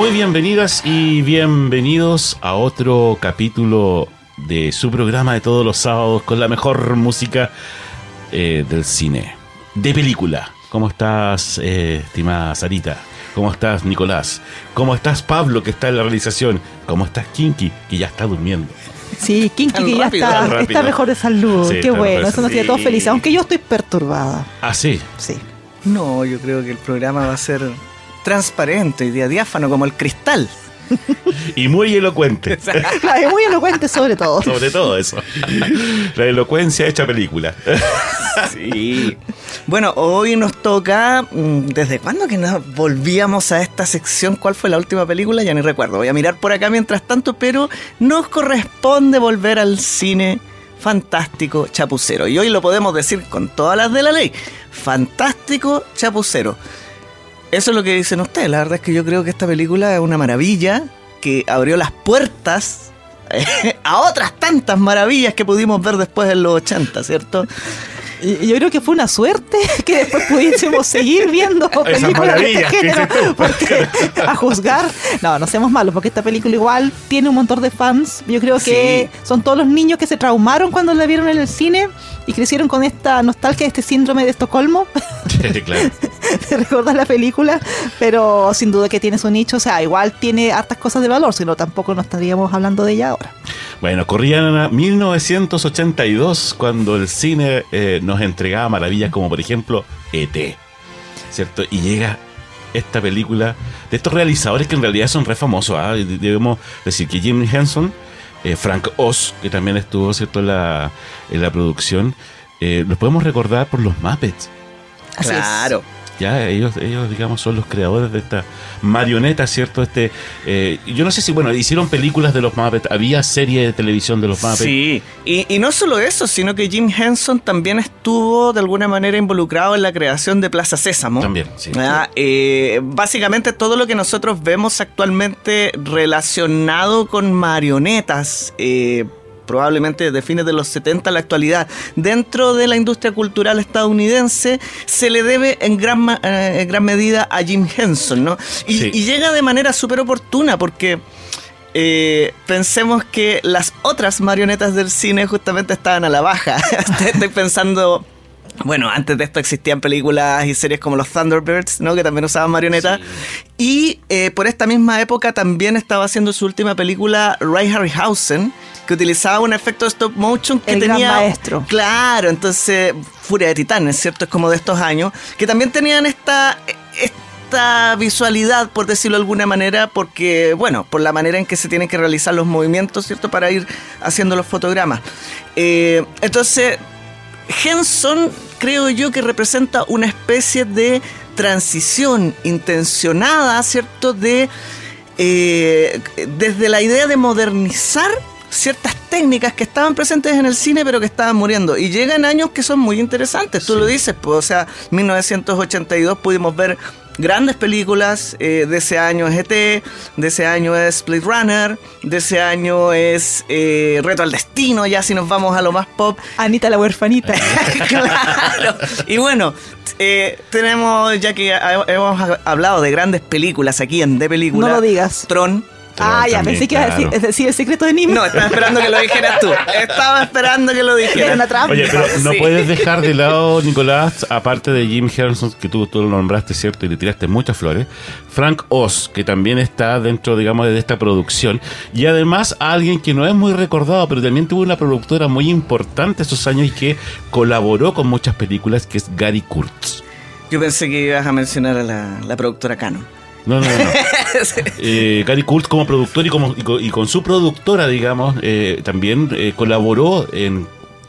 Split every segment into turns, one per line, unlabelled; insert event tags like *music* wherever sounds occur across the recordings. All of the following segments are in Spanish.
Muy bienvenidas y bienvenidos a otro capítulo de su programa de todos los sábados con la mejor música eh, del cine, de película. ¿Cómo estás, eh, estimada Sarita? ¿Cómo estás, Nicolás? ¿Cómo estás, Pablo, que está en la realización? ¿Cómo estás, Kinky, que ya está durmiendo?
Sí, Kinky que ya
rápido,
está, está mejor de salud.
Sí,
Qué bueno, eso nos tiene
Sí.
todos felices. Aunque yo estoy perturbada.
Ah, sí.
Sí.
No, yo creo que el programa va a ser transparente y día diáfano como el cristal.
Y muy elocuente. *laughs*
Claro, *laughs* muy elocuente sobre todo.
Sobre todo eso. La elocuencia hecha película. *laughs*
Sí. Bueno, hoy nos toca. mm, ¿Desde cuándo que nos volvíamos a esta sección? ¿Cuál fue la última película? Ya ni recuerdo. Voy a mirar por acá mientras tanto, pero nos corresponde volver al cine fantástico chapucero. Y hoy lo podemos decir con todas las de la ley. Fantástico chapucero. Eso es lo que dicen ustedes. La verdad es que yo creo que esta película es una maravilla que abrió las puertas *laughs* a otras tantas maravillas que pudimos ver después en los 80, ¿cierto?
Yo creo que fue una suerte *laughs* que después pudiésemos seguir viendo películas de este género. *laughs* Porque a juzgar, no, no seamos malos, porque esta película igual tiene un montón de fans. Yo creo que
Sí.
son todos los niños que se traumaron cuando la vieron en el cine y crecieron con esta nostalgia, este síndrome de Estocolmo. *laughs*
claro.
de recordar la película, pero sin duda que tiene su nicho, o sea, igual tiene hartas cosas de valor, si no tampoco no estaríamos hablando de ella ahora.
Bueno, corrían a 1982 cuando el cine eh, nos entregaba maravillas como por ejemplo ET, ¿cierto? Y llega esta película de estos realizadores que en realidad son re famosos. ¿ah? Debemos decir que Jim Henson, eh, Frank Oz, que también estuvo ¿cierto? En, la, en la producción, eh, los podemos recordar por los Muppets.
Así es.
Ya, ellos, ellos, digamos, son los creadores de esta marioneta, ¿cierto? Este, eh, yo no sé si, bueno, hicieron películas de los Muppets, había serie de televisión de los Muppets.
Sí, y, y no solo eso, sino que Jim Henson también estuvo de alguna manera involucrado en la creación de Plaza Sésamo.
También, sí.
Ah, eh, básicamente todo lo que nosotros vemos actualmente relacionado con marionetas, eh, probablemente de fines de los 70 a la actualidad, dentro de la industria cultural estadounidense, se le debe en gran, eh, en gran medida a Jim Henson, ¿no? Y,
Sí.
y llega de manera súper oportuna porque... eh, pensemos que las otras marionetas del cine justamente estaban a la baja. *laughs* Estoy pensando bueno, antes de esto existían películas y series como los Thunderbirds, ¿no? Que también usaban marionetas. Y eh, por esta misma época también estaba haciendo su última película Ray Harryhausen, que utilizaba un efecto de stop motion que
El gran
tenía.
maestro.
Claro, entonces Furia de Titanes, ¿cierto? Es como de estos años, que también tenían esta. esta visualidad, por decirlo de alguna manera, porque, bueno, por la manera en que se tienen que realizar los movimientos, ¿cierto? Para ir haciendo los fotogramas. Eh, entonces, Henson creo yo que representa una especie de transición intencionada, ¿cierto? De eh, desde la idea de modernizar ciertas técnicas que estaban presentes en el cine pero que estaban muriendo y llegan años que son muy interesantes, tú
Sí.
lo dices, pues, o sea, 1982 pudimos ver grandes películas, eh, de ese año es ET, de ese año es Blade Runner, de ese año es eh, Reto al Destino, ya si nos vamos a lo más pop,
Anita la huerfanita. *laughs*
claro. Y bueno, eh, tenemos, ya que hemos hablado de grandes películas aquí en De Película.
No lo digas.
Tron.
Ah, ya, pensé que iba a decir, decir, el secreto de Nim.
No, estaba esperando que lo dijeras tú. Estaba esperando que lo
Era
dijeras.
una trampa.
Oye, pero no
Sí.
puedes dejar de lado, Nicolás, aparte de Jim Henson, que tú, tú lo nombraste, ¿cierto? Y le tiraste muchas flores. Frank Oz, que también está dentro, digamos, de esta producción. Y además, alguien que no es muy recordado, pero también tuvo una productora muy importante esos años y que colaboró con muchas películas, que es Gary Kurtz.
Yo pensé que ibas a mencionar a la, la productora Canon.
No, no, no. *laughs* Eh, Gary Kurtz como productor y, como, y, con, y con su productora, digamos, eh, también eh, colaboró en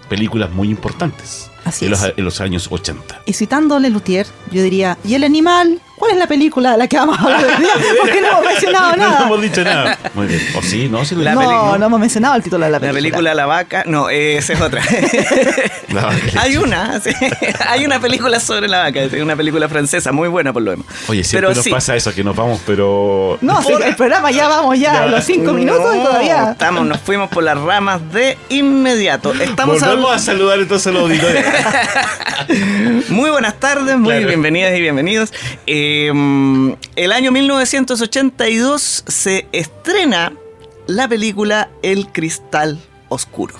películas muy importantes
Así
en, los,
es.
en los años 80.
Y citando a Lelutier, yo diría, ¿y el animal? ¿Cuál es la película de la que vamos a hablar hoy día? *laughs* Porque no hemos mencionado
No
nada.
hemos dicho nada. Muy bien. ¿O sí? ¿No? Sí
La
no,
película.
no hemos mencionado el título de la
La
película.
película La Vaca. No, eh, esa es otra. *laughs*
No,
Hay una, sí. *laughs* hay una película sobre la vaca, es una película francesa, muy buena por lo demás.
Oye, siempre
Pero
nos
sí.
pasa eso, que nos vamos, pero...
No, sí, el programa ya vamos ya,
Ya.
a los cinco minutos y
No,
todavía.
Estamos, nos fuimos por las ramas de inmediato. Estamos
Volvemos
hablando-
a saludar entonces a los auditores. *laughs*
Muy buenas tardes, muy
Claro.
bienvenidas y bienvenidos. Eh, el año 1982 se estrena la película El Cristal Oscuro.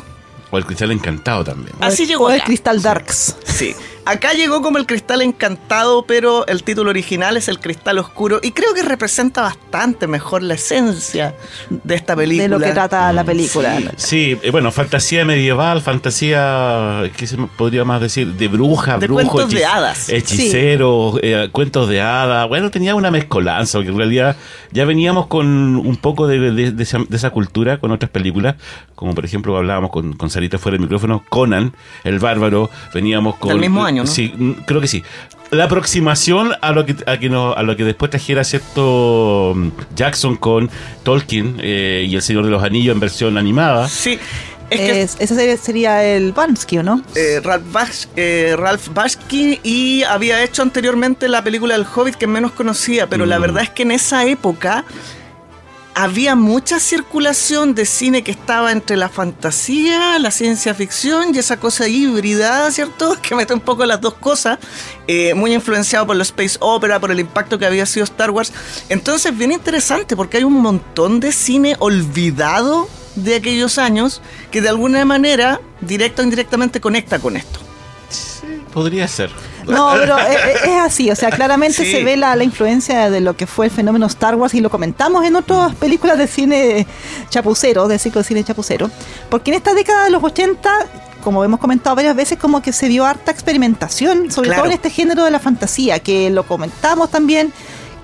O el cristal encantado también.
Así
O
llegó
el
acá.
Crystal Darks.
Sí. Acá llegó como el cristal encantado, pero el título original es el cristal oscuro y creo que representa bastante mejor la esencia de esta película.
De lo que trata la película.
Sí, eh, bueno, fantasía medieval, fantasía, ¿qué se podría más decir? De bruja,
De
brujo,
cuentos de hadas.
Hechicero, eh, cuentos de hadas. Bueno, tenía una mezcolanza, porque en realidad ya veníamos con un poco de, de- de esa, de esa cultura con otras películas, como por ejemplo hablábamos con, con Sarita fuera del micrófono, Conan, el bárbaro, veníamos con...
Del mismo año, ¿no?
Sí, mm, creo que sí. La aproximación a lo que a, que no- a lo que después trajera cierto mm, Jackson con Tolkien eh, y El Señor de los Anillos en versión animada.
Sí. Es que
Es- sería, sería el Bansky, ¿o no?
eh, Ralph, Bas- eh, Ralph Bakshi y había hecho anteriormente la película del Hobbit que es menos conocida, pero la
Mm.
verdad es que en esa época había mucha circulación de cine que estaba entre la fantasía, la ciencia ficción y esa cosa híbrida, ¿cierto? *laughs* Que mete un poco las dos cosas, eh, muy influenciado por la space opera, por el impacto que había sido Star Wars. Entonces, bien interesante porque hay un montón de cine olvidado de aquellos años que de alguna manera, directa o indirectamente, conecta con esto.
Podría ser.
No, pero es, es- es así, o sea, claramente
Sí.
se ve la, la influencia de lo que fue el fenómeno Star Wars y lo comentamos en otras películas de cine chapucero, del ciclo de cine chapucero, porque en esta década de los 80, como hemos comentado varias veces, como que se dio harta experimentación, sobre
Claro.
todo en este género de la fantasía, que lo comentamos también,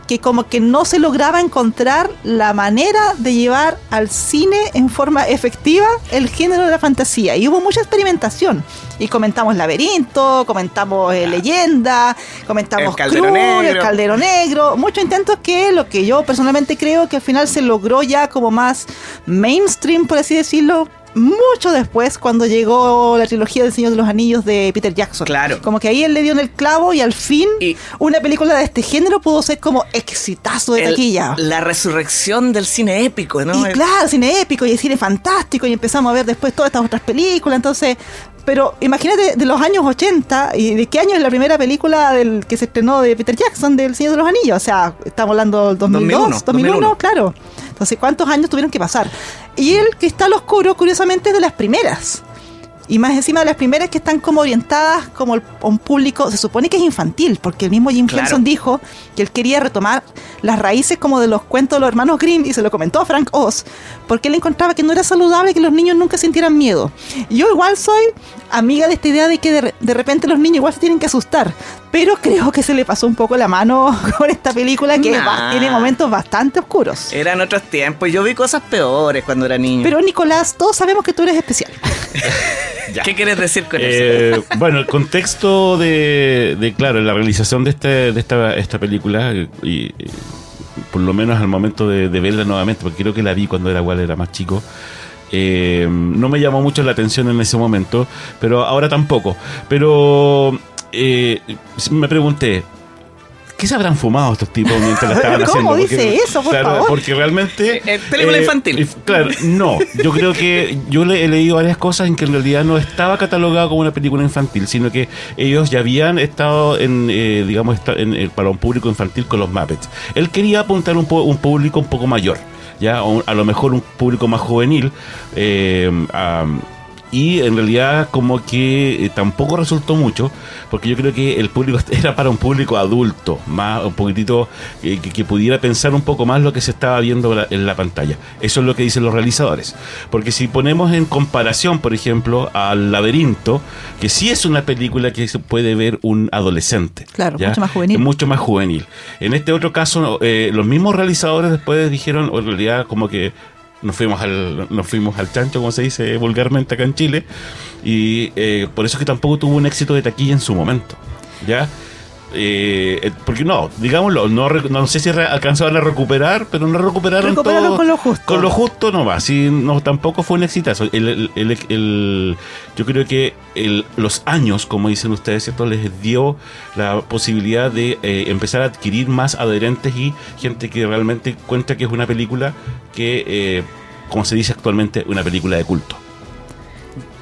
que como que no se lograba encontrar la manera de llevar al cine en forma efectiva el género de la fantasía. Y hubo mucha experimentación. Y comentamos Laberinto, comentamos eh, Leyenda, comentamos
El Caldero
el
Negro.
Caldero Negro. Muchos intentos que lo que yo personalmente creo que al final se logró ya como más mainstream, por así decirlo. Mucho después, cuando llegó la trilogía del Señor de los Anillos de Peter Jackson.
Claro.
Como que ahí él le dio en el clavo y al fin
Y-
una película de este género pudo ser como exitazo de
El-
taquilla.
la resurrección del cine épico, ¿no?
Y claro, cine épico y el cine fantástico y empezamos a ver después todas estas otras películas, entonces... Pero imagínate de los años 80 y de qué año es la primera película del que se estrenó de Peter Jackson del Señor de los Anillos. O sea, estamos hablando del 2002,
2001,
2001, claro. Entonces, ¿cuántos años tuvieron que pasar? Y el Cristal Oscuro, curiosamente, es de las primeras. Y más encima de las primeras que están como orientadas como a un público, se supone que es infantil, porque el mismo Jim
Claro.
Henson dijo que él quería retomar las raíces como de los cuentos de los hermanos Grimm y se lo comentó a Frank Oz, porque él encontraba que no era saludable que los niños nunca sintieran miedo. Yo igual soy amiga de esta idea de que de, de repente los niños igual se tienen que asustar, pero creo que se le pasó un poco la mano *laughs* con esta película que
Nah.
tiene momentos bastante oscuros.
Eran otros tiempos. Yo vi cosas peores cuando era niño.
Pero Nicolás, todos sabemos que tú eres especial. *laughs* *laughs*
Ya.
¿Qué quieres decir con eso?
Eh, bueno, el contexto de, de, claro, la realización de, este, de esta, esta película, y, y por lo menos al momento de, de verla nuevamente, porque creo que la vi cuando era igual, era más chico, eh, no me llamó mucho la atención en ese momento, pero ahora tampoco. Pero eh, me pregunté, ¿qué se habrán fumado estos tipos mientras la *laughs* estaban
¿Cómo
haciendo?
dice eso, por
claro,
favor?
Porque realmente...
Eh, eh, película infantil.
eh, Claro, no. Yo creo que yo le he leído varias cosas en que en realidad no estaba catalogado como una película infantil, sino que ellos ya habían estado en, eh, digamos, en- eh, para un público infantil con los Muppets. Él quería apuntar un, po- un público un poco mayor, ya, o un- a lo mejor un público más juvenil. eh, am, y en realidad como que eh, tampoco resultó mucho, porque yo creo que el público *laughs* era para un público adulto, más un poquitito eh, que, que pudiera pensar un poco más lo que se estaba viendo la- en la pantalla. Eso es lo que dicen los realizadores. Porque si ponemos en comparación, por ejemplo, al laberinto, que sí es una película que se puede ver un adolescente.
Claro, mucho más juvenil.
Mucho más juvenil. En este otro caso, eh, los mismos realizadores después dijeron, o en realidad como que nos fuimos al nos fuimos al chancho, como se dice vulgarmente acá en Chile, y eh, por eso es que tampoco tuvo un éxito de taquilla en su momento. ¿Ya? Eh, eh, porque no, digámoslo, no, no sé si alcanzaron a recuperar, pero no recuperaron,
Recuperaron
todo
con lo justo.
Con lo justo nomás, sí, no, tampoco fue un exitazo. El, el- el- el- yo creo que los años, como dicen ustedes, ¿cierto? les dio la posibilidad de eh, empezar a adquirir más adherentes y gente que realmente cuenta que es una película que, eh, como se dice actualmente, una película de culto.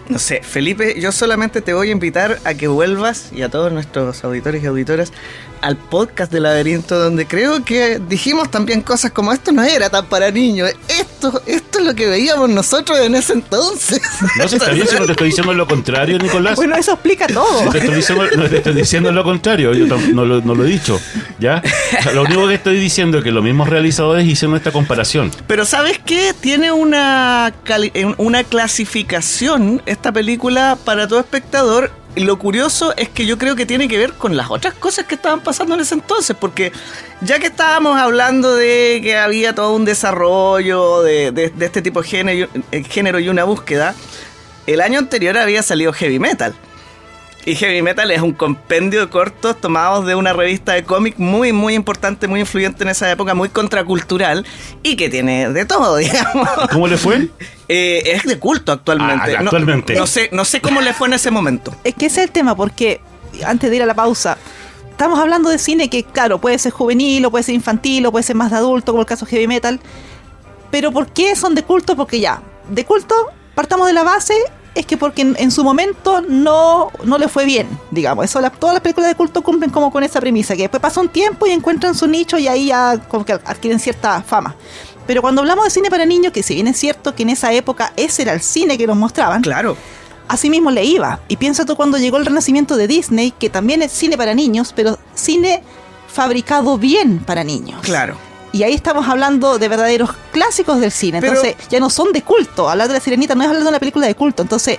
No sé, Felipe, yo solamente te voy a invitar a que vuelvas y a todos nuestros auditores y auditoras al podcast de Laberinto, donde creo que dijimos también cosas como esto no era tan para niños, esto, esto es lo que veíamos nosotros en ese entonces.
No sé, está bien si no te estoy diciendo lo contrario, Nicolás.
Bueno, eso explica todo.
No te estoy diciendo, no te estoy diciendo lo contrario, yo no lo, no lo he dicho. ¿ya? O sea, lo único que estoy diciendo es que los mismos realizadores hicieron esta comparación.
Pero ¿sabes qué? Tiene una, cali- una clasificación esta película para todo espectador. Lo curioso es que yo creo que tiene que ver con las otras cosas que estaban pasando en ese entonces, porque ya que estábamos hablando de que había todo un desarrollo de, de- de este tipo de género, eh, género y una búsqueda, el año anterior había salido Heavy Metal. Y Heavy Metal es un compendio de cortos tomados de una revista de cómic muy, muy importante, muy influyente en esa época, muy contracultural y que tiene de todo, *laughs* digamos.
¿Cómo le fue?
Eh, es de culto actualmente.
Ah,
No-
actualmente.
No, sé, no sé cómo le fue en ese momento.
Es que ese es el tema, porque antes de ir a la pausa, estamos hablando de cine que, claro, puede ser juvenil, o puede ser infantil, o puede ser más de adulto, como el caso de Heavy Metal. Pero ¿por qué son de culto? Porque ya, de culto, partamos de la base, es que porque en, en su momento no, no le fue bien, digamos. Eso, la- todas las películas de culto cumplen como con esa premisa, que después pasa un tiempo y encuentran su nicho y ahí ya como que adquieren cierta fama. Pero cuando hablamos de cine para niños, que si bien es cierto que en esa época ese era el cine que nos mostraban,
Claro.
Así mismo le iba. Y piensa tú cuando llegó el renacimiento de Disney, que también es cine para niños, pero cine fabricado bien para niños.
Claro.
Y ahí estamos hablando de verdaderos clásicos del cine.
Pero-
Entonces, ya no son de culto. Hablar de la sirenita no es hablar de una película de culto. Entonces,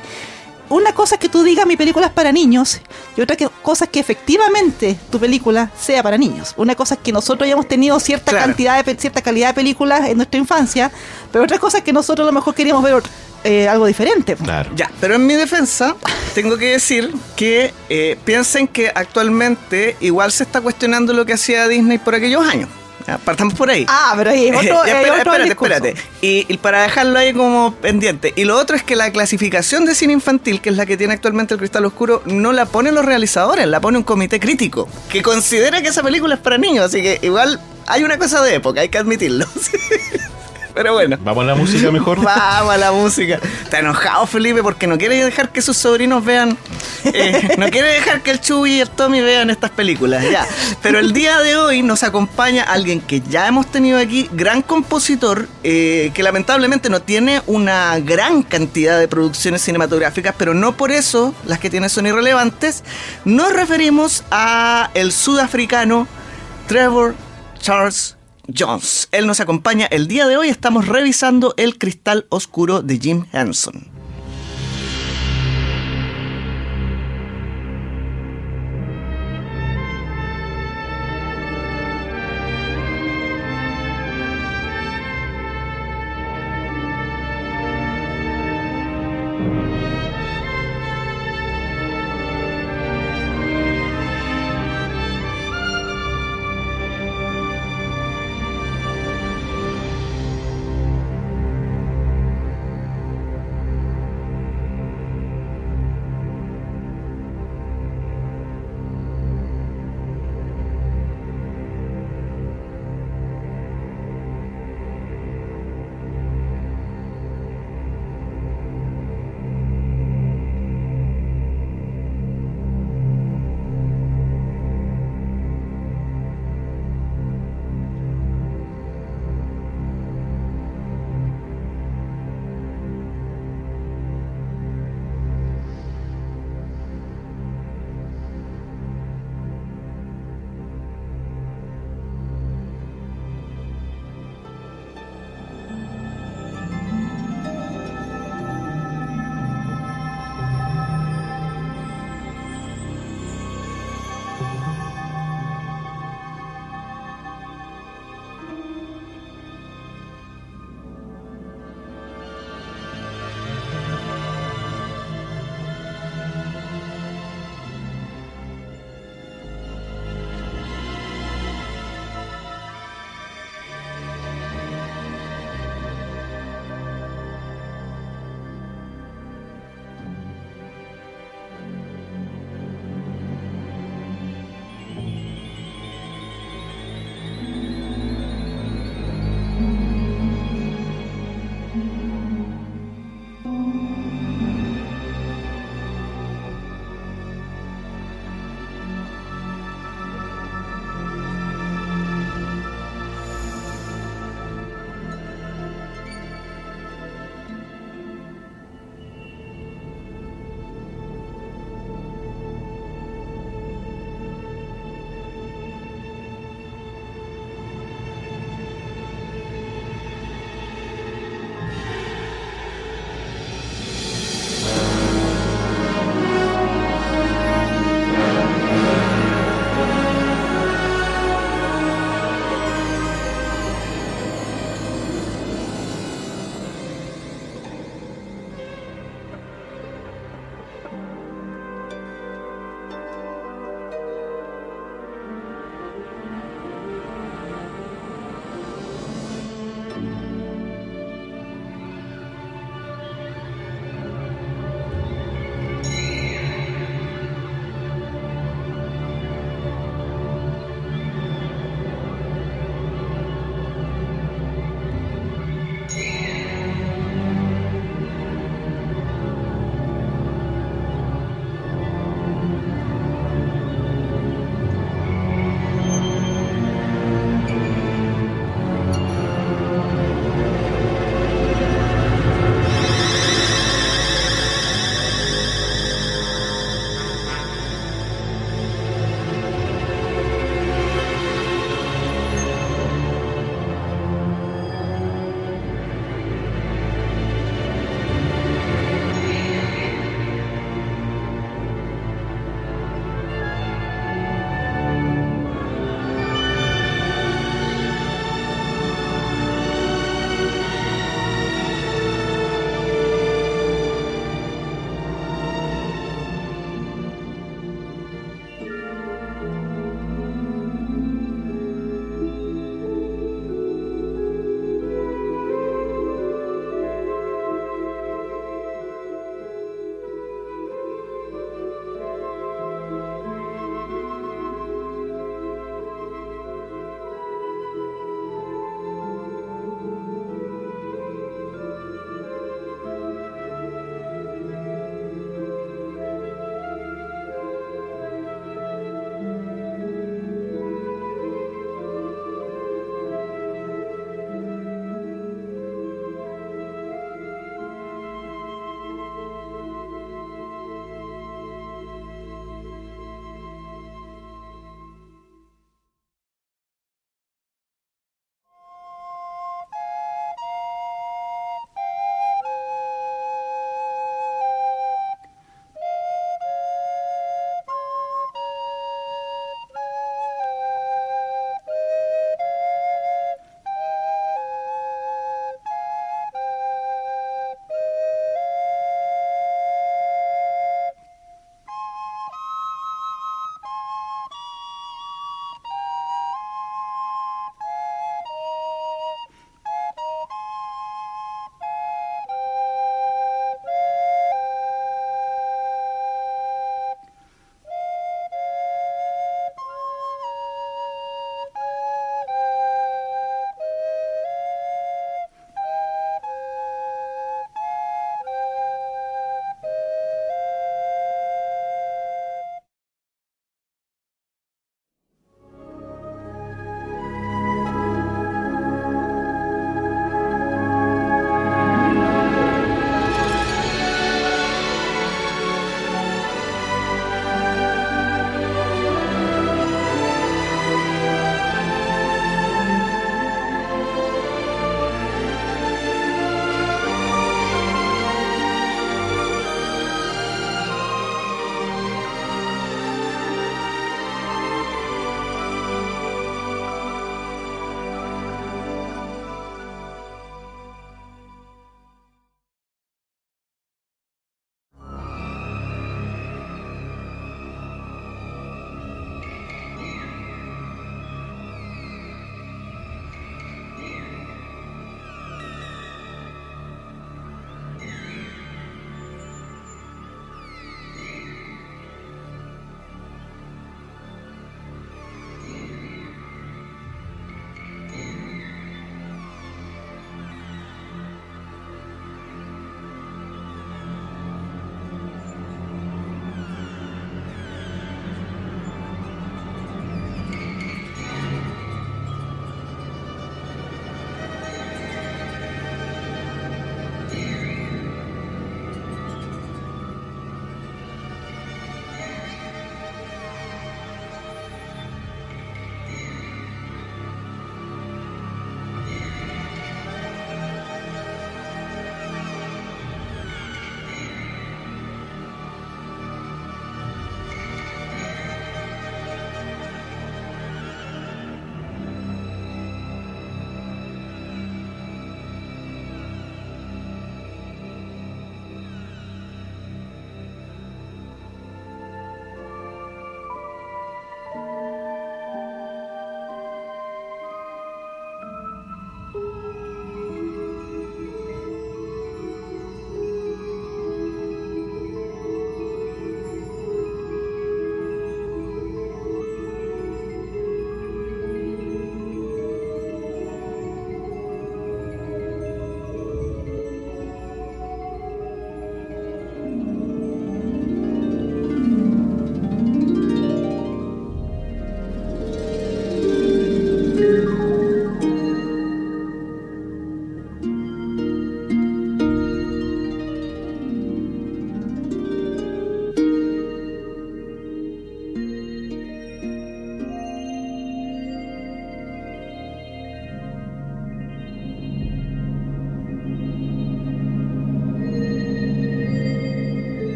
una cosa es que tú digas mi película es para niños y otra que- cosa es que efectivamente tu película sea para niños. Una cosa es que nosotros hayamos tenido cierta
Claro.
cantidad de pe- cierta calidad de películas en nuestra infancia, pero otra cosa es que nosotros a lo mejor queríamos ver eh, algo diferente.
Claro.
Ya, pero en mi defensa, tengo que decir que eh, piensen que actualmente igual se está cuestionando lo que hacía Disney por aquellos años. Ya, partamos por ahí.
Ah, pero *laughs* hay otro,
Ya,
hay
espera,
otro
espérate, espérate. Y, y para dejarlo ahí como pendiente. Y lo otro es que la clasificación de cine infantil, que es la que tiene actualmente el Cristal Oscuro, no la ponen los realizadores, la pone un comité crítico, que considera que esa película es para niños. Así que igual hay una cosa de época, hay que admitirlo. *laughs* Pero bueno.
Vamos a la música mejor.
Vamos a la música. Está enojado Felipe porque no quiere dejar que sus sobrinos vean. eh, no quiere dejar que el Chuy y el Tommy vean estas películas. Ya. Pero el día de hoy nos acompaña alguien que ya hemos tenido aquí, gran compositor, eh, que lamentablemente no tiene una gran cantidad de producciones cinematográficas, pero no por eso las que tiene son irrelevantes. Nos referimos a el sudafricano Trevor Charles Jones. Él nos acompaña el día de hoy. Estamos revisando el cristal oscuro de Jim Henson.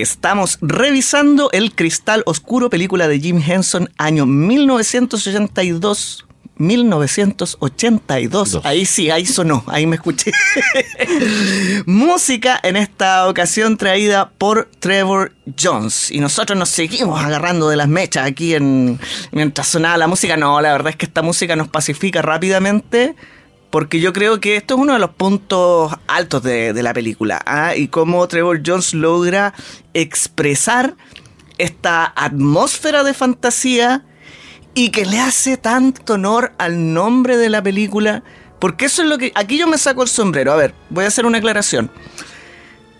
Estamos revisando El Cristal Oscuro, película de Jim Henson, año 1982. 1982.
Dos.
Ahí sí, ahí sonó, ahí me escuché. *laughs* Música en esta ocasión traída por Trevor Jones. Y nosotros nos seguimos agarrando de las mechas aquí en mientras sonaba la música. No, la verdad es que esta música nos pacifica rápidamente. Porque yo creo que esto es uno de los puntos altos de, de la película. ¿ah? Y cómo Trevor Jones logra expresar esta atmósfera de fantasía y que le hace tanto honor al nombre de la película. Porque eso es lo que... Aquí yo me saco el sombrero. A ver, voy a hacer una aclaración.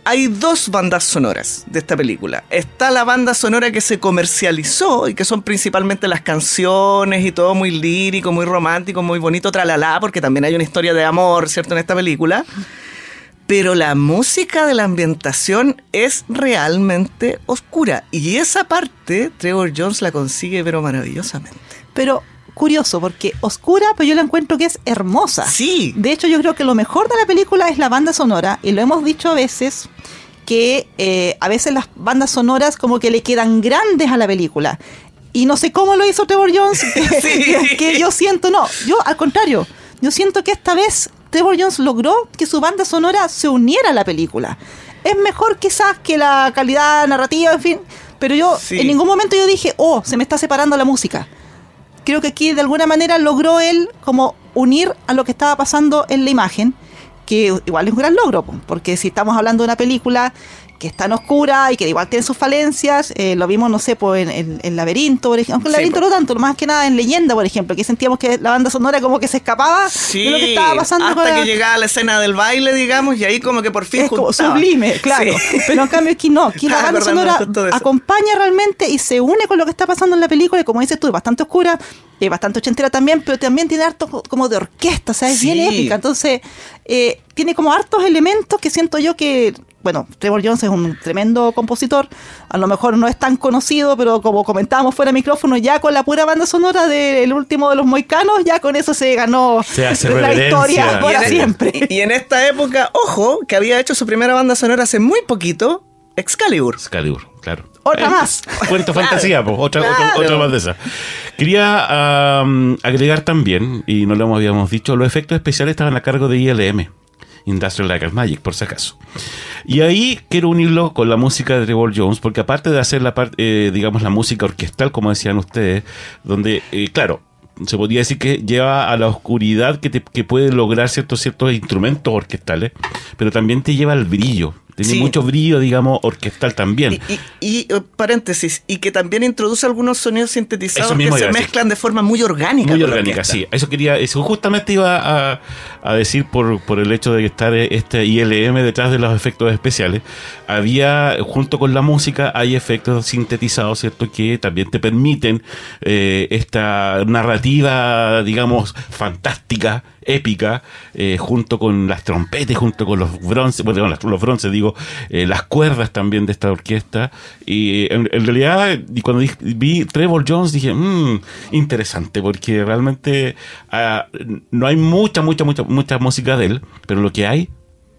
Hay dos bandas sonoras de esta película. Está la banda sonora que se comercializó y que son principalmente las canciones y todo muy lírico, muy romántico, muy bonito, tralala, porque también hay una historia de amor, ¿cierto?, en esta película. Pero la música de la ambientación es realmente oscura. Y esa parte Trevor Jones la consigue, pero maravillosamente.
Pero curioso, porque oscura, pero yo la encuentro que es hermosa.
Sí.
De hecho, yo creo que lo mejor de la película es la banda sonora, y lo hemos dicho a veces, que eh, a veces las bandas sonoras como que le quedan grandes a la película. Y no sé cómo lo hizo Trevor Jones, *laughs* *laughs* que, yo siento, no, yo al contrario, yo siento que esta vez Trevor Jones logró que su banda sonora se uniera a la película. Es mejor quizás que la calidad narrativa, en fin, pero yo
Sí.
en ningún momento yo dije, oh, se me está separando la música creo que aquí de alguna manera logró él como unir a lo que estaba pasando en la imagen, que igual es un gran logro, po, porque si estamos hablando de una película que es tan oscura y que igual tiene sus falencias, eh, lo vimos, no sé, pues en, en- en Laberinto, por ejemplo, aunque en Laberinto
po.
no tanto, más que nada en Leyenda, por ejemplo, que sentíamos que la banda sonora como que se escapaba
Sí,
de lo que estaba pasando
hasta
con la-
que llegaba la escena del baile, digamos, y ahí como que por fin
es como sublime, claro.
Sí. *laughs*
Pero en cambio aquí no, aquí la *laughs* banda sonora acompaña realmente y se une con lo que está pasando en la película y como dices tú, es bastante oscura, es bastante ochentera también, pero también tiene harto co- como de orquesta, o sea, es bien épica. Entonces, eh, tiene como hartos elementos que siento yo que, bueno, Trevor Jones es un tremendo compositor, a lo mejor no es tan conocido, pero como comentábamos fuera de micrófono, ya con la pura banda sonora del último de los moicanos, ya con eso se ganó
Se hace
la
reverencia.
historia para
en-
siempre.
Y, y en esta época, ojo, que había hecho su primera banda sonora hace muy poquito, Excalibur.
Excalibur, claro.
Otra
Eh,
más.
Cuento
Claro,
fantasía, pues, otra, otra-
claro.
otra más de esa. Quería am, agregar también, y no lo habíamos dicho, los efectos especiales estaban a cargo de ILM. Industrial Light Magic, por si acaso. Y ahí quiero unirlo con la música de Trevor Jones, porque aparte de hacer la parte, eh, digamos, la música orquestal, como decían ustedes, donde, eh, claro, se podría decir que lleva a la oscuridad que, te, que puede lograr ciertos instrumentos orquestales, pero también te lleva al brillo. Tiene
Sí.
mucho brillo, digamos, orquestal también.
Y, y- y, eh, paréntesis, y que también introduce algunos sonidos sintetizados que se mezclan de forma muy orgánica.
Muy orgánica, sí. Eso quería, eso justamente iba a, a decir por, por el hecho de estar este ILM detrás de los efectos especiales. Había, junto con la música, hay efectos sintetizados, ¿cierto? Que también te permiten eh, esta narrativa, digamos, fantástica, épica, eh, junto con las trompetas, junto con los bronces, bueno, los bronces, digo, eh, las cuerdas también de esta orquesta. Y en, en realidad, y cuando di- vi Trevor Jones, dije, mmm, interesante, porque realmente ah, no hay mucha, mucha, mucha, mucha música de él, pero lo que hay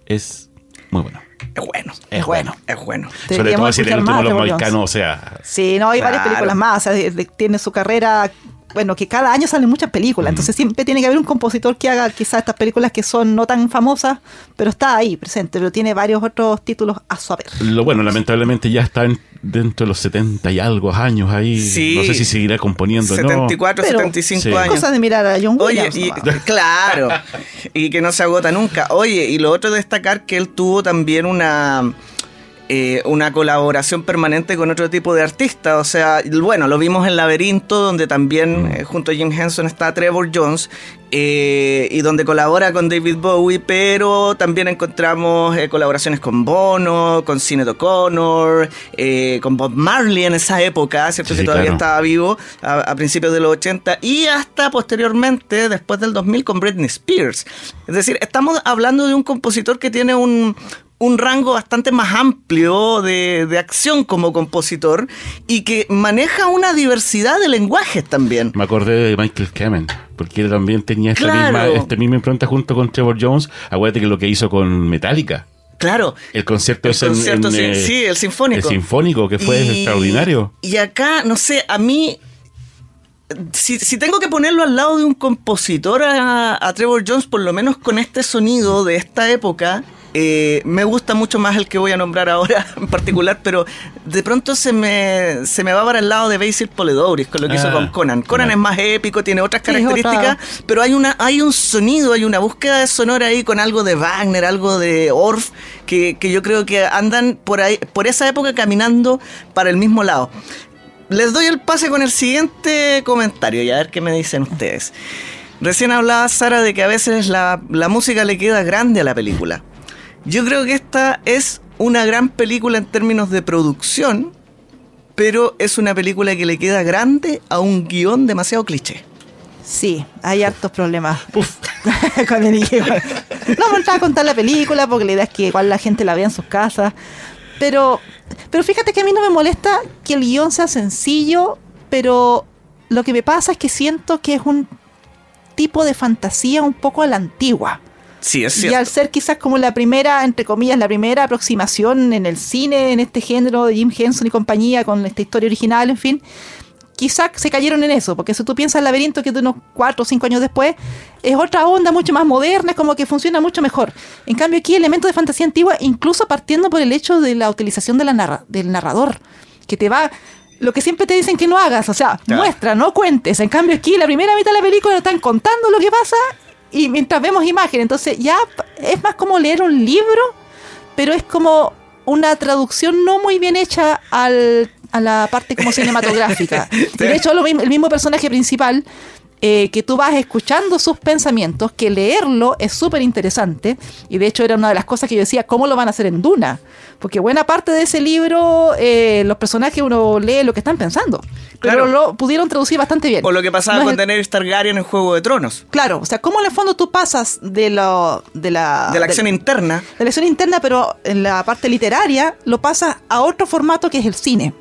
es muy bueno.
Es bueno.
Es bueno.
Es bueno.
Sobre todo si el último los mohicanos, o sea,
Sí, no, hay varias películas más. O sea, tiene su carrera. Bueno, que cada año salen muchas películas, entonces siempre tiene que haber un compositor que haga quizás estas películas que son no tan famosas, pero está ahí presente, pero tiene varios otros títulos a su haber.
lo bueno, lamentablemente ya está en- dentro de los 70 y algo años ahí.
Sí.
No sé si seguirá componiendo, ¿no?
74,
Pero-
75
Sí.
años.
Cosa de mirar a John
Oye,
Williams.
y,
nomás. *laughs*
claro, y que no se agota nunca. Oye, y lo otro de destacar que él tuvo también una eh, una colaboración permanente con otro tipo de artistas. O sea, bueno, lo vimos en Laberinto, donde también eh, junto a Jim Henson está Trevor Jones, eh, y donde colabora con David Bowie, pero también encontramos eh, colaboraciones con Bono, con Sinead O'Connor, eh, con Bob Marley en esa época, ¿cierto?
Sí,
que todavía
claro.
estaba vivo a, a principios de los 80 y hasta posteriormente, después del 2000, con Britney Spears. Es decir, estamos hablando de un compositor que tiene un, un rango bastante más amplio de, de acción como compositor y que maneja una diversidad de lenguajes también.
Me acordé de Michael Kamen, porque él también tenía esta,
Claro.
misma, esta misma impronta junto con Trevor Jones. Acuérdate que lo que hizo con Metallica.
Claro.
El concierto
El
es en-
concierto,
en,
sí,
eh,
sí, el sinfónico.
El sinfónico, que fue
Y-
extraordinario.
Y acá, no sé, a mí. Si, si tengo que ponerlo al lado de un compositor a, a Trevor Jones, por lo menos con este sonido de esta época, eh, me gusta mucho más el que voy a nombrar ahora *laughs* en particular, pero de pronto se me, se me va para el lado de Basil Poledouris con lo que hizo
Ah,
con Conan. Conan es más épico, tiene otras características,
otra-
pero hay una hay un sonido, hay una búsqueda de sonora ahí con algo de Wagner, algo de Orff, que, que yo creo que andan por ahí, por esa época caminando para el mismo lado. Les doy el pase con el siguiente comentario y a ver qué me dicen ustedes. Recién hablaba Sara de que a veces la, la música le queda grande a la película. Yo creo que esta es una gran película en términos de producción, pero es una película que le queda grande a un guion demasiado cliché.
Sí, hay hartos problemas *laughs* *laughs* con el guion. No me a contar la película porque la idea es que igual la gente la vea en sus casas. Pero, pero fíjate que a mí no me molesta que el guion sea sencillo, pero lo que me pasa es que siento que es un tipo de fantasía un poco a la antigua.
Sí, es
Y
cierto.
al ser quizás como la primera, entre comillas, la primera aproximación en el cine, en este género de Jim Henson y compañía, con esta historia original, en fin, quizás se cayeron en eso, porque si tú piensas el laberinto que es de unos cuatro o cinco años después, es otra onda mucho más moderna, es como que funciona mucho mejor. En cambio aquí elementos de fantasía antigua, incluso partiendo por el hecho de la utilización de la narra- del narrador, que te va... Lo que siempre te dicen que no hagas, o sea,
Claro.
muestra, no cuentes. En cambio aquí la primera mitad de la película están contando lo que pasa y mientras vemos imágenes, entonces ya es más como leer un libro, pero es como una traducción no muy bien hecha al, a la parte como cinematográfica. *laughs* De hecho, lo el mismo personaje principal, eh, que tú vas escuchando sus pensamientos, que leerlo es súper interesante. Y de hecho era una de las cosas que yo decía, ¿cómo lo van a hacer en Duna? Porque buena parte de ese libro, eh, los personajes uno lee lo que están pensando. Pero
Claro.
lo pudieron traducir bastante bien.
O lo que pasaba
No
con
el-
Daenerys Targaryen en Juego de Tronos.
Claro, o sea, ¿cómo en el fondo tú pasas de, lo, de la...
De la acción
de-
interna.
de la acción interna, pero en la parte literaria lo pasas a otro formato que es el cine.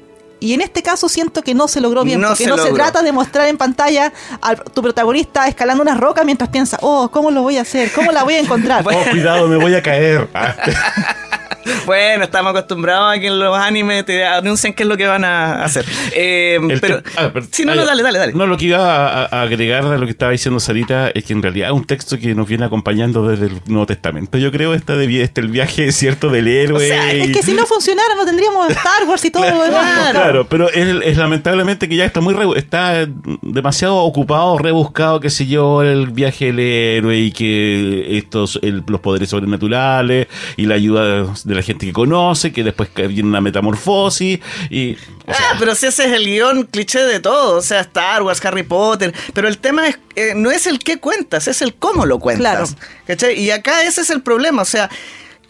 Y en este caso siento que no se logró bien,
No
porque
se
no se trata de mostrar en pantalla a tu protagonista escalando una roca mientras piensa, oh, ¿cómo lo voy a hacer? ¿Cómo la voy a encontrar? *laughs*
Oh, cuidado, me voy a caer. *laughs* Ah. *laughs*
Bueno, estamos acostumbrados a que en los animes te anuncien qué es lo que van a hacer. Eh, pero,
ah, pero-
sí, no,
ah,
no,
ya.
dale, dale, dale.
No, lo que iba a, a agregar a lo que estaba diciendo Sarita es que en realidad es un texto que nos viene acompañando desde el Nuevo Testamento. Yo creo esta de este el viaje *laughs* cierto del héroe.
O sea,
es que si no funcionara no tendríamos *laughs* Star Wars y todo lo demás.
Claro.
Claro, pero es, es lamentablemente que ya está muy está demasiado ocupado, rebuscado, qué sé yo, el viaje del héroe y que estos el- los poderes sobrenaturales y la ayuda de la gente que conoce, que después que viene una metamorfosis y o sea,
Ah, pero si ese es el guion cliché de todo, o sea, Star Wars, Harry Potter, pero el tema es eh, no es el qué cuentas, es el cómo lo cuentas.
Claro.
¿cachai? Y acá ese es el problema, o sea,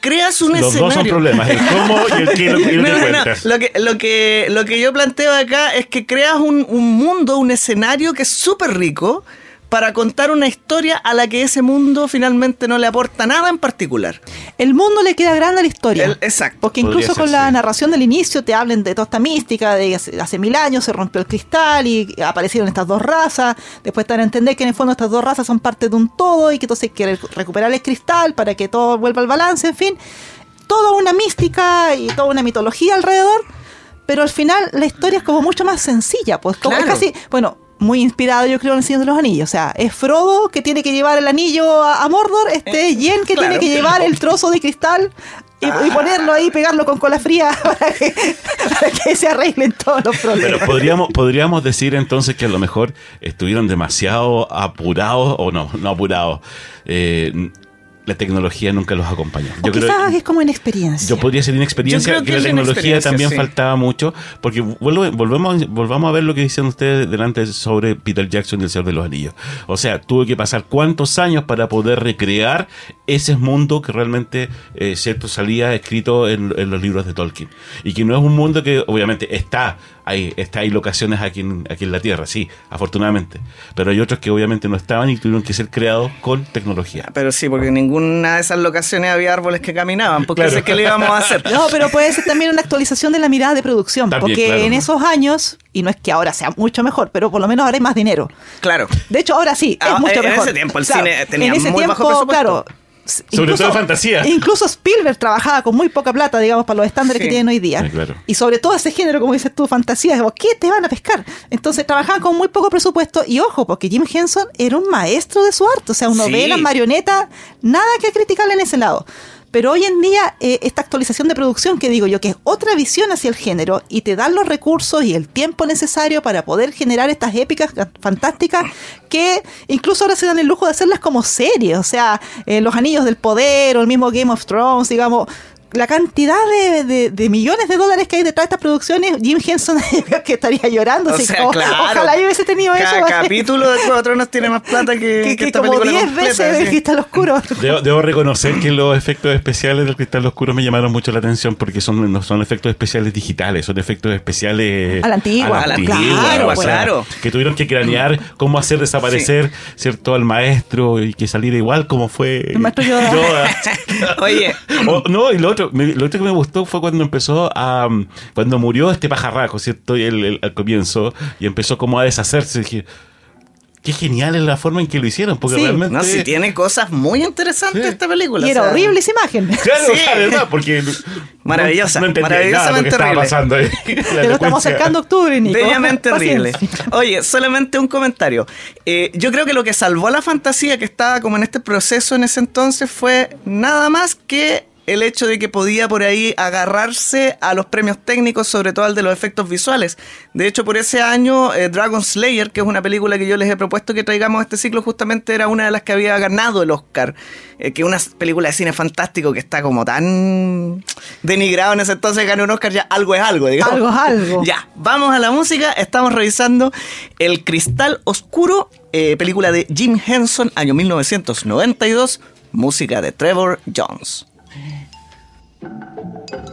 creas un
los
escenario.
dos son problemas, el cómo y el qué y lo, y lo *laughs*
No,
que
no, no.
cuentas.
Lo que, lo, que, lo que yo planteo acá es que creas un, un mundo, un escenario que es súper rico para contar una historia a la que ese mundo finalmente no le aporta nada en particular.
El mundo le queda grande a la historia.
El- exacto.
Porque
Podría
incluso
ser,
con la
sí.
narración del inicio te hablan de toda esta mística, de hace, hace mil años se rompió el cristal y aparecieron estas dos razas. Después te dan a entender que en el fondo estas dos razas son parte de un todo y que entonces hay que recuperar el cristal para que todo vuelva al balance, en fin. Toda una mística y toda una mitología alrededor. Pero al final la historia es como mucho más sencilla, pues como es
Claro.
casi, bueno, muy inspirado yo creo en el Señor de los Anillos. O sea, es Frodo que tiene que llevar el anillo a, a Mordor, este es Yen que
claro.
tiene que llevar el trozo de cristal y, y ponerlo ahí, pegarlo con cola fría *laughs* para que, para que se arreglen todos los
Pero
problemas.
podríamos, podríamos decir entonces que a lo mejor estuvieron demasiado apurados, o no, no apurados. Eh, la tecnología nunca los acompañó.
o quizás es como inexperiencia.
Yo podría ser inexperiencia,
Yo creo
que,
que
la tecnología también
sí.
faltaba mucho, porque vuelvo- volvemos, volvamos a ver lo que dicen ustedes delante sobre Peter Jackson y el Señor de los Anillos. O sea, tuvo que pasar cuántos años para poder recrear ese mundo que realmente, eh, cierto, salía escrito en, en los libros de Tolkien. Y que no es un mundo que obviamente está, hay, está, hay locaciones aquí en, aquí en la Tierra, sí, afortunadamente. Pero hay otros que obviamente no estaban y tuvieron que ser creados con tecnología.
Pero sí, porque en ninguna de esas locaciones había árboles que caminaban, porque
Claro.
que le íbamos a hacer.
No, pero puede ser también una actualización de la mirada de producción,
También,
porque
claro.
en esos años, y no es que ahora sea mucho mejor, pero por lo menos ahora hay más dinero.
Claro.
De hecho, ahora sí, es
Ah,
mucho
en
mejor.
ese tiempo el cine tenía
en ese
muy
tiempo,
bajo presupuesto.
Claro,
Sobre todo fantasía.
Incluso Spielberg trabajaba con muy poca plata, digamos, para los estándares
Sí.
que tienen hoy día.
Sí, claro.
Y sobre todo ese género, como dices tú, fantasía, como, ¿qué te van a pescar? Entonces trabajaban con muy poco presupuesto y ojo, porque Jim Henson era un maestro de su arte, o sea,
Sí.
ve las marionetas, nada que criticarle en ese lado. Pero hoy en día, eh, esta actualización de producción que digo yo, que es otra visión hacia el género y te dan los recursos y el tiempo necesario para poder generar estas épicas fantásticas que incluso ahora se dan el lujo de hacerlas como series. O sea, eh, Los Anillos del Poder o el mismo Game of Thrones, digamos. La cantidad de, de- de millones de dólares que hay detrás de estas producciones, Jim Henson *laughs* que estaría llorando.
O
así
sea,
como,
claro.
Ojalá yo hubiese tenido
Cada
eso.
capítulo de Juego de Tronos tiene más plata que,
que,
que
que
esta
como
película
10
completa.
veces el. Cristal Oscuro. *laughs*
Debo, debo reconocer que los efectos especiales del Cristal Oscuro me llamaron mucho la atención porque son, no son efectos especiales digitales, son efectos especiales
A la antigua,
a la
a la
antigua,
claro,
o sea,
claro.
Que tuvieron que cranear cómo hacer desaparecer cierto al maestro y que saliera igual como fue
El maestro Yoda. *laughs*
Oye,
O- no, y lo otro, me- lo otro que me gustó fue cuando empezó a. um, Cuando murió este pajarraco, ¿cierto? Y el- el- al comienzo, y empezó como a deshacerse. Dije, qué genial es la forma en que lo hicieron, porque
Sí.
realmente.
no, si tiene cosas muy interesantes
Sí.
esta película.
Y
o
era
sea,
horrible esa imagen. *laughs*
Claro,
Sí.
o además, porque.
Maravillosa,
no, no
maravillosamente
nada lo que pasando ahí. *laughs*
Estamos acercando octubre, Nico.
Bellamente *laughs* horrible.
Paciencia.
Oye, solamente un comentario. Eh, yo creo que lo que salvó a la fantasía que estaba como en este proceso en ese entonces fue nada más que el hecho de que podía por ahí agarrarse a los premios técnicos, sobre todo al de los efectos visuales. De hecho, por ese año, eh, Dragon Slayer, que es una película que yo les he propuesto que traigamos a este ciclo, justamente era una de las que había ganado el Oscar. Eh, que es una película de cine fantástico que está como tan denigrado en ese entonces, ganó un Oscar, ya algo es algo, digamos.
Algo es algo. *laughs*
Ya, vamos a la música. Estamos revisando El Cristal Oscuro, eh, película de Jim Henson, año 1992, música de Trevor Jones. Thank you.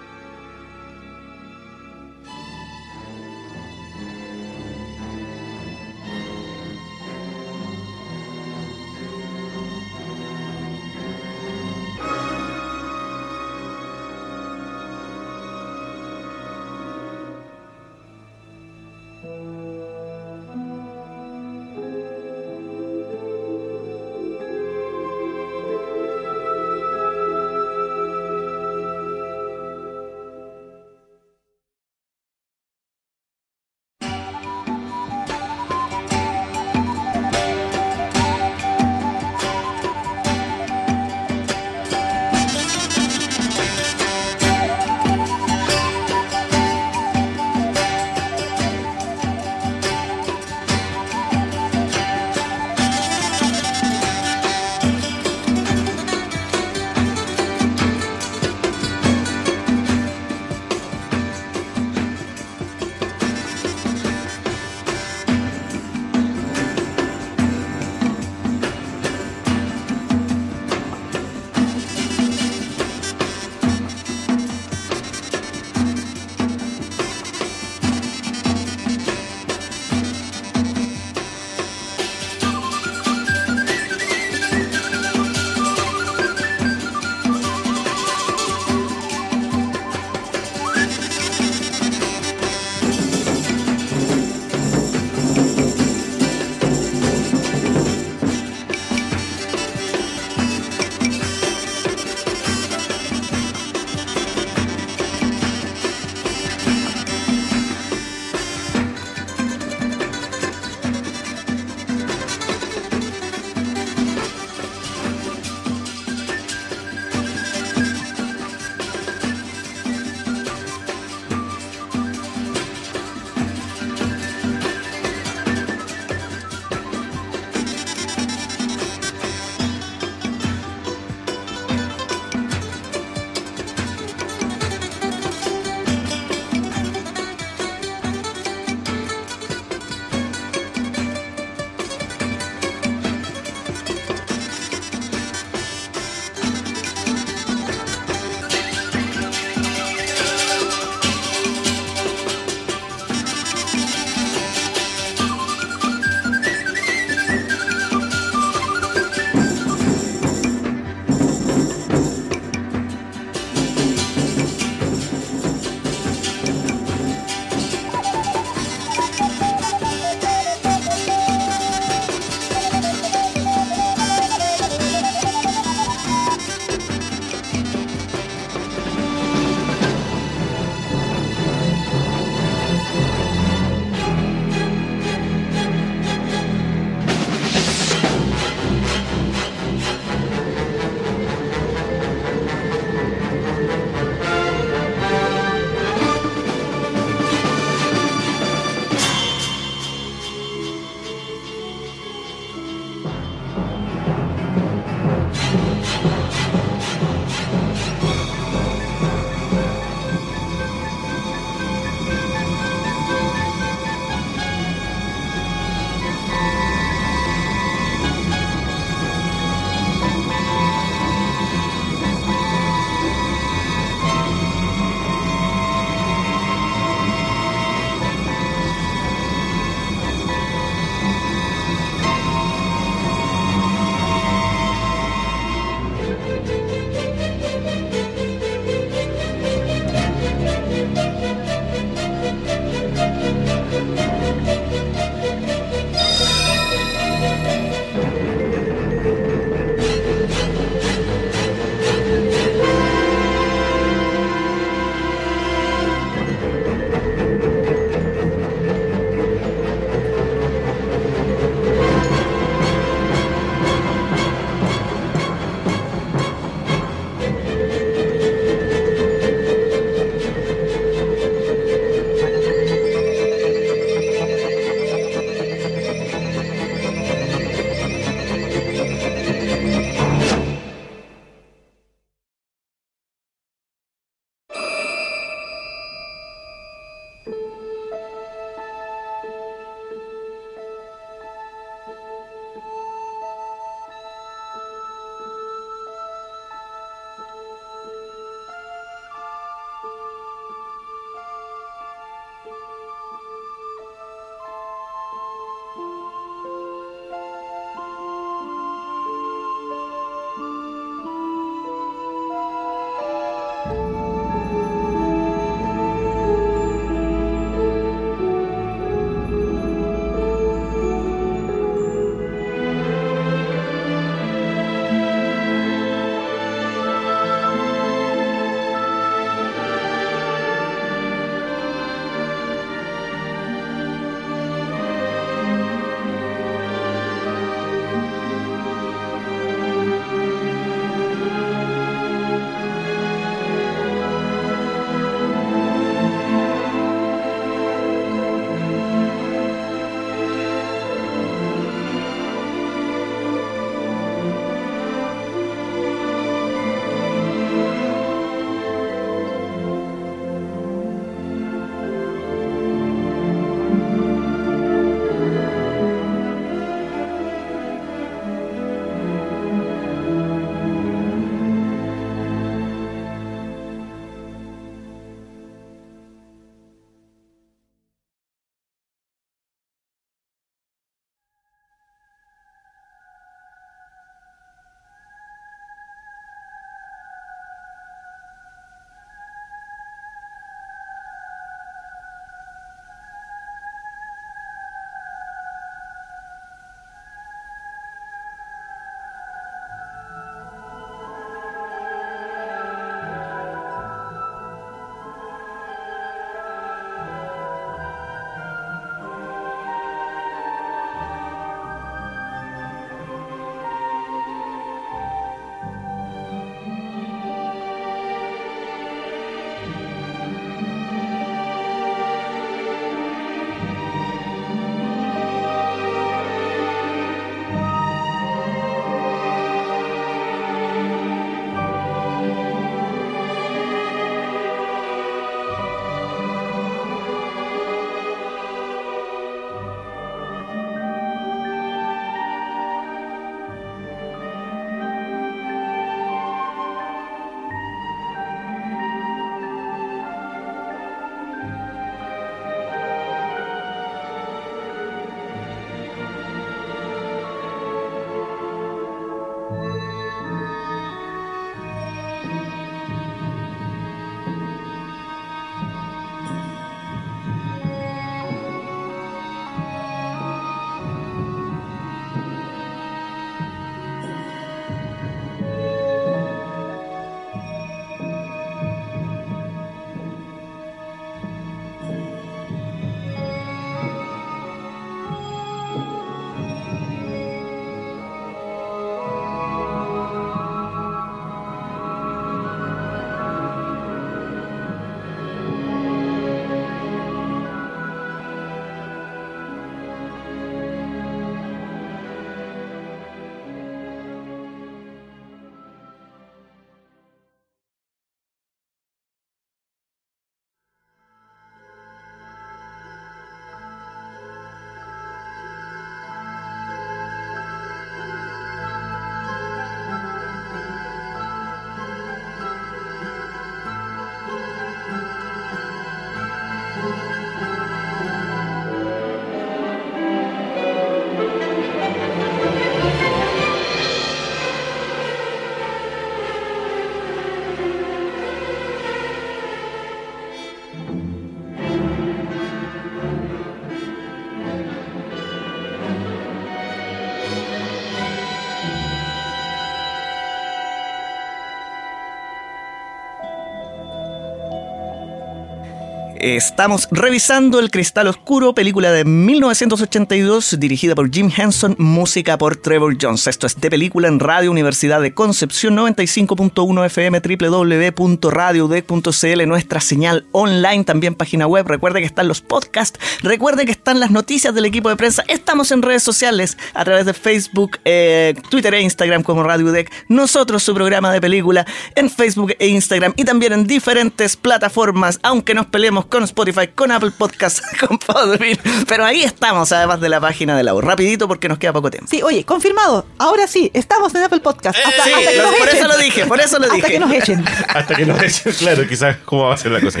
Estamos revisando El Cristal Oscuro, película de 1982 dirigida por Jim Henson, música por Trevor Jones. Esto es de película en Radio Universidad de Concepción 95.1 FM www.radiodec.cl, nuestra señal online, también página web. Recuerde que están los podcasts, recuerde que están las noticias del equipo de prensa. Estamos en redes sociales a través de Facebook, eh, Twitter e Instagram como Radio Deck. Nosotros su programa de película en Facebook e Instagram y también en diferentes plataformas, aunque nos peleemos con Spotify, con Apple Podcasts, *laughs* con Podbean. Pero ahí estamos, además de la página de la U. Rapidito porque nos queda poco tiempo.
Sí, oye, confirmado. Ahora sí, estamos en Apple Podcast. Hasta,
sí,
hasta que nos
por
echen.
eso lo dije, por eso lo
Hasta
dije.
que nos echen. *laughs*
Hasta que nos echen, claro, quizás cómo va a ser la cosa.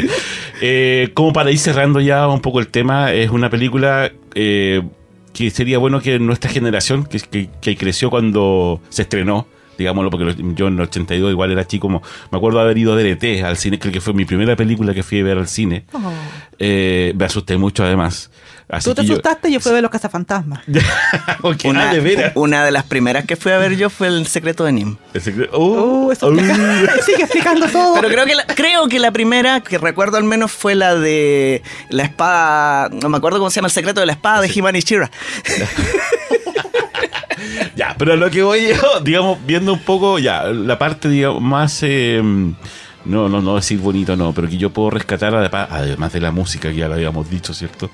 Eh, como para ir cerrando ya un poco el tema, es una película eh, que sería bueno que nuestra generación, que, que- que creció cuando se estrenó, digámoslo, porque yo en el 82 igual era chico, como me acuerdo de haber ido a DLT al cine, creo que fue mi primera película que fui a ver al cine.
Oh.
Eh, me asusté mucho además. Así
Tú te
yo-
asustaste y yo fui a ver los cazafantasmas. *laughs*
Ok,
Una,
ah, de veras.
una de las primeras que fui a ver yo fue El secreto de Nim.
El secreto- Oh,
Uh, eso explica- *laughs* sigue explicando todo.
Pero creo que, la, creo que la primera que recuerdo al menos fue la de la espada, no me acuerdo cómo se llama, El secreto de la espada de He-Man y She-Ra. *laughs* *laughs*
Ya, pero lo que voy yo, digamos, viendo un poco, ya, la parte, digamos, más, eh, no, no, no decir bonito, no, pero que yo puedo rescatar, además de la música, que ya lo habíamos dicho, ¿cierto?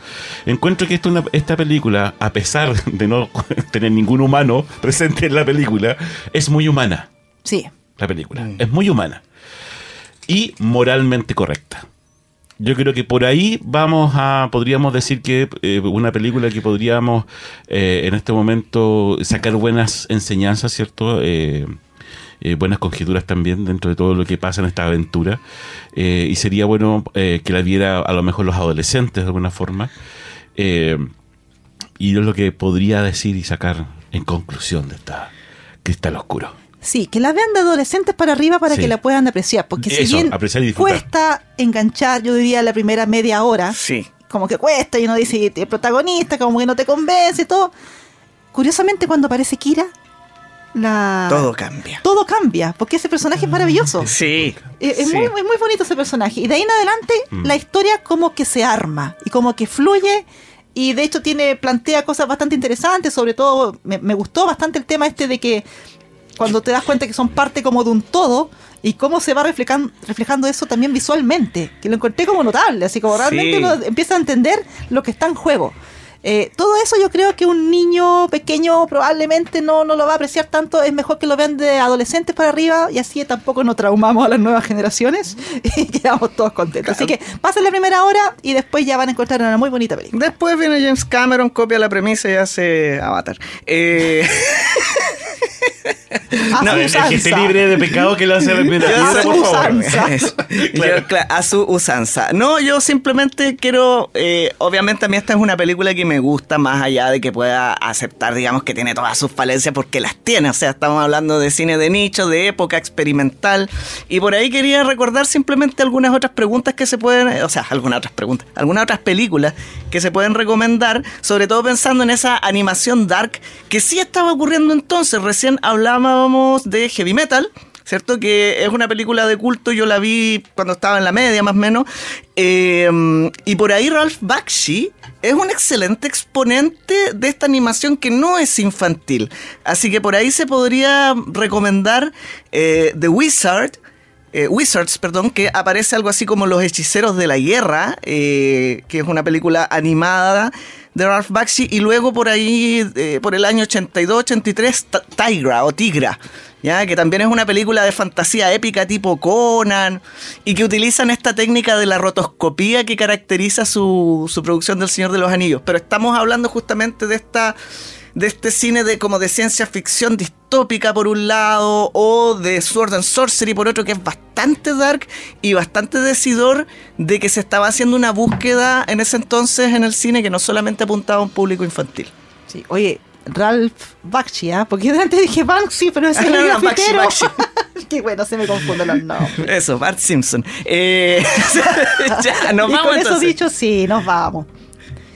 Encuentro que esta, una- esta película, a pesar de no *laughs* tener ningún humano presente en la película, es muy humana,
Sí.
la película. Es muy humana. Y moralmente correcta. Yo creo que por ahí vamos a, podríamos decir que eh, una película que podríamos eh, en este momento sacar buenas enseñanzas, ¿cierto? Eh, buenas conjeturas también dentro de todo lo que pasa en esta aventura. Y sería bueno que la viera a lo mejor los adolescentes de alguna forma. Y es lo que podría decir y sacar en conclusión de esta Cristal Oscuro.
Sí, que la vean de adolescentes para arriba para
Sí.
que la puedan apreciar. Porque si
Eso,
bien
apreciar y disfrutar.
cuesta enganchar, yo diría, la primera media hora,
Sí.
como que cuesta y uno dice, el protagonista, como que no te convence y todo. Curiosamente, cuando aparece Kira, la...
Todo cambia.
todo cambia, porque ese personaje es maravilloso.
Sí.
Es, es
sí.
muy, es muy bonito ese personaje. Y de ahí en adelante,
Mm.
la historia como que se arma y como que fluye. Y de hecho tiene, plantea cosas bastante interesantes. Sobre todo, me, me gustó bastante el tema este de que cuando te das cuenta que son parte como de un todo y cómo se va reflejan- reflejando eso también visualmente. Que lo encontré como notable. Así como realmente
Sí.
uno empieza a entender lo que está en juego. Eh, todo eso yo creo que un niño pequeño probablemente no, no lo va a apreciar tanto. Es mejor que lo vean de adolescentes para arriba y así tampoco nos traumamos a las nuevas generaciones *laughs* y quedamos todos contentos. Así que pasen la primera hora y después ya van a encontrar una muy bonita película.
Después viene James Cameron, copia la premisa y hace Avatar. Eh, *laughs*
A *laughs*
No, el que esté libre de pecado que lo hace *laughs*
A su
por favor.
usanza. *laughs*
Eso.
Claro.
Yo, cla- a su usanza. No, yo simplemente quiero, eh, obviamente a mí esta es una película que me gusta más allá de que pueda aceptar, digamos, que tiene todas sus falencias porque las tiene. O sea, estamos hablando de cine de nicho, de época experimental. Y por ahí quería recordar simplemente algunas otras preguntas que se pueden, o sea, algunas otras preguntas, algunas otras películas que se pueden recomendar, sobre todo pensando en esa animación dark que sí estaba ocurriendo entonces. Recién hablábamos de heavy metal. ¿Cierto? Que es una película de culto, yo la vi cuando estaba en la media más o menos. Eh, y por ahí Ralph Bakshi es un excelente exponente de esta animación que no es infantil. Así que por ahí se podría recomendar eh, The Wizard. eh, Wizards, perdón, que aparece algo así como Los Hechiceros de la Guerra, eh, que es una película animada de Ralph Bakshi, y luego por ahí, eh, por el año 82-83, Ta- Tigra o Tigra, ¿ya? que también es una película de fantasía épica tipo Conan, y que utilizan esta técnica de la rotoscopía que caracteriza su, su producción del Señor de los Anillos. Pero estamos hablando justamente de esta de este cine de como de ciencia ficción distópica por un lado o de Sword and Sorcery por otro que es bastante dark y bastante decidor de que se estaba haciendo una búsqueda en ese entonces en el cine que no solamente apuntaba a un público infantil.
Sí, oye, Ralph Bakshi, ¿ah? Porque antes dije Banksy, pero es
Ah,
el
no, no, Bakshi. *laughs*
Qué bueno, se me confunden los nombres.
Eso, Bart Simpson. Eh, *laughs* ya, nos
y
vamos
con eso
entonces.
dicho, sí, nos vamos.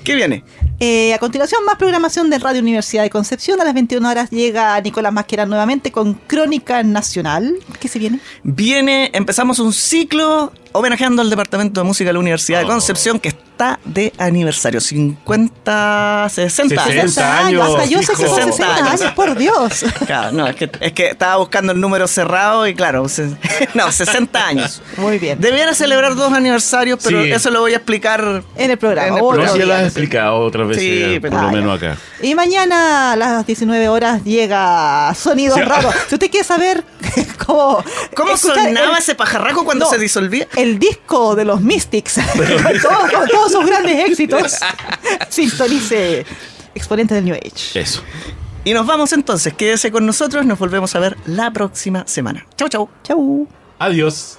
¿Qué viene?
Eh, a continuación, más programación de Radio Universidad de Concepción. A las 21 horas llega Nicolás Masquera nuevamente con Crónica Nacional. ¿Qué se viene?
Viene, empezamos un ciclo homenajeando al Departamento de Música de la Universidad de Concepción que está de aniversario. 50, 60.
60 años,
Hasta yo sé que son
hijo.
60 años, por Dios.
Claro, no, es que, es que estaba buscando el número cerrado y claro, se- *laughs* no, 60 años.
Muy bien.
Debían celebrar dos aniversarios, pero
Sí.
eso lo voy a explicar
En el programa.
En el programa.
ya lo has explicado otras veces,
Sí, pero-
por lo menos acá.
Y mañana a las 19 horas llega Sonidos
Sí.
Raros. Si usted quiere saber *laughs* cómo...
¿Cómo sonaba
el-
ese pajarraco cuando
No,
se disolvía?
El disco de los Mystics, *laughs* con, todos- con todos sus grandes éxitos, *laughs* sintonice Exponentes del New Age.
Eso.
Y nos vamos entonces, quédese con nosotros, nos volvemos a ver la próxima semana. Chau, chau.
Chau.
Adiós.